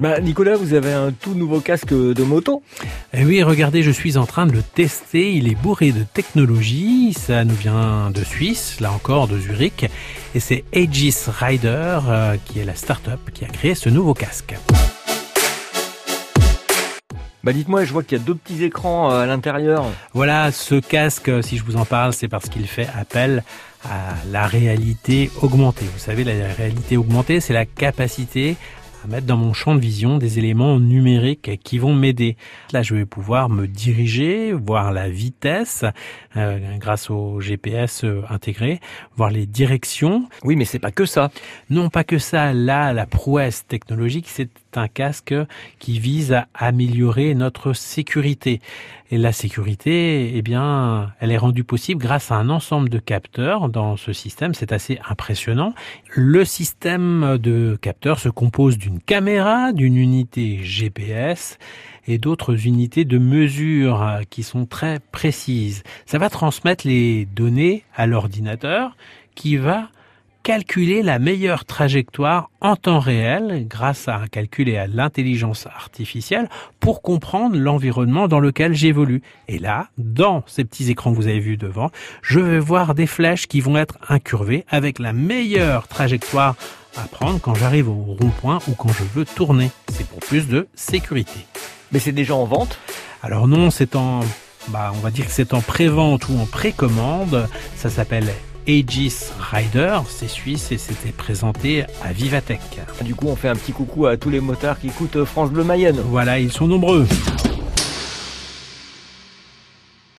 Bah, Nicolas, vous avez un tout nouveau casque de moto Eh oui, regardez, je suis en train de le tester. Il est bourré de technologie. Ça nous vient de Suisse, là encore de Zurich. Et c'est Aegis Rider euh, qui est la start-up qui a créé ce nouveau casque. Bah dites-moi, je vois qu'il y a deux petits écrans euh, à l'intérieur. Voilà, ce casque, si je vous en parle, c'est parce qu'il fait appel à la réalité augmentée. Vous savez, la réalité augmentée, c'est la capacité à mettre dans mon champ de vision des éléments numériques qui vont m'aider. Là, je vais pouvoir me diriger, voir la vitesse euh, grâce au GPS euh, intégré, voir les directions. Oui, mais c'est pas que ça. Non, pas que ça. Là, la prouesse technologique, c'est un casque qui vise à améliorer notre sécurité. Et la sécurité, eh bien, elle est rendue possible grâce à un ensemble de capteurs dans ce système. C'est assez impressionnant. Le système de capteurs se compose d'une caméra, d'une unité GPS et d'autres unités de mesure qui sont très précises. Ça va transmettre les données à l'ordinateur qui va calculer la meilleure trajectoire en temps réel grâce à un calcul et à l'intelligence artificielle pour comprendre l'environnement dans lequel j'évolue. Et là, dans ces petits écrans que vous avez vus devant, je vais voir des flèches qui vont être incurvées avec la meilleure trajectoire à prendre quand j'arrive au rond-point ou quand je veux tourner. C'est pour plus de sécurité. Mais c'est déjà en vente? Alors non, c'est en bah, on va dire que c'est en pré-vente ou en précommande. Ça s'appelle Aegis Rider, c'est suisse et c'était présenté à Vivatech. Du coup, on fait un petit coucou à tous les motards qui écoutent France Bleu Mayenne. Voilà, ils sont nombreux.